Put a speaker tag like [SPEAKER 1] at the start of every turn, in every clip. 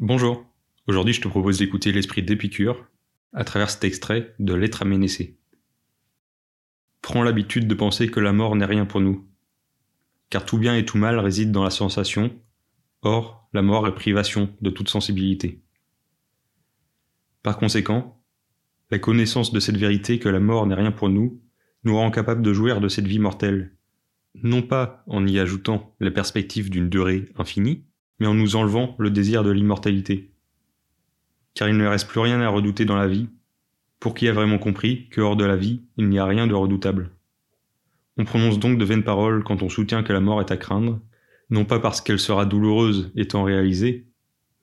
[SPEAKER 1] Bonjour, aujourd'hui je te propose d'écouter l'esprit d'Épicure à travers cet extrait de L'être à. Prends l'habitude de penser que la mort n'est rien pour nous, car tout bien et tout mal réside dans la sensation, or la mort est privation de toute sensibilité. Par conséquent, la connaissance de cette vérité que la mort n'est rien pour nous nous rend capables de jouir de cette vie mortelle, non pas en y ajoutant la perspective d'une durée infinie, mais en nous enlevant le désir de l'immortalité. Car il ne reste plus rien à redouter dans la vie, pour qui a vraiment compris que hors de la vie, il n'y a rien de redoutable? On prononce donc de vaines paroles quand on soutient que la mort est à craindre, non pas parce qu'elle sera douloureuse étant réalisée,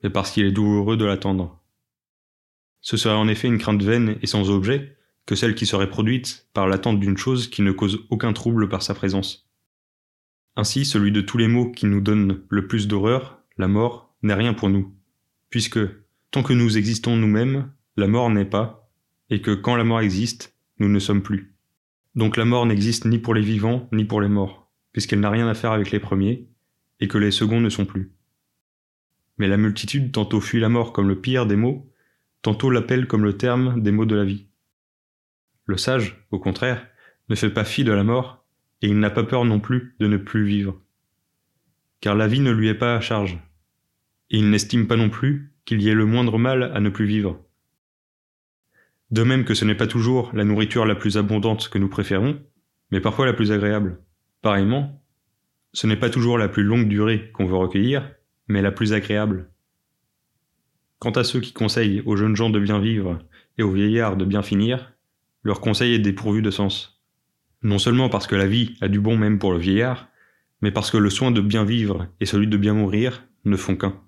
[SPEAKER 1] mais parce qu'il est douloureux de l'attendre. Ce serait en effet une crainte vaine et sans objet que celle qui serait produite par l'attente d'une chose qui ne cause aucun trouble par sa présence. Ainsi, celui de tous les mots qui nous donne le plus d'horreur la mort n'est rien pour nous, puisque, tant que nous existons nous-mêmes, la mort n'est pas, et que quand la mort existe, nous ne sommes plus. Donc la mort n'existe ni pour les vivants ni pour les morts, puisqu'elle n'a rien à faire avec les premiers, et que les seconds ne sont plus. Mais la multitude tantôt fuit la mort comme le pire des mots, tantôt l'appelle comme le terme des mots de la vie. Le sage, au contraire, ne fait pas fi de la mort, et il n'a pas peur non plus de ne plus vivre. Car la vie ne lui est pas à charge, et il n'estime pas non plus qu'il y ait le moindre mal à ne plus vivre. De même que ce n'est pas toujours la nourriture la plus abondante que nous préférons, mais parfois la plus agréable. Pareillement, ce n'est pas toujours la plus longue durée qu'on veut recueillir, mais la plus agréable. Quant à ceux qui conseillent aux jeunes gens de bien vivre et aux vieillards de bien finir, leur conseil est dépourvu de sens. Non seulement parce que la vie a du bon même pour le vieillard, mais parce que le soin de bien vivre et celui de bien mourir ne font qu'un.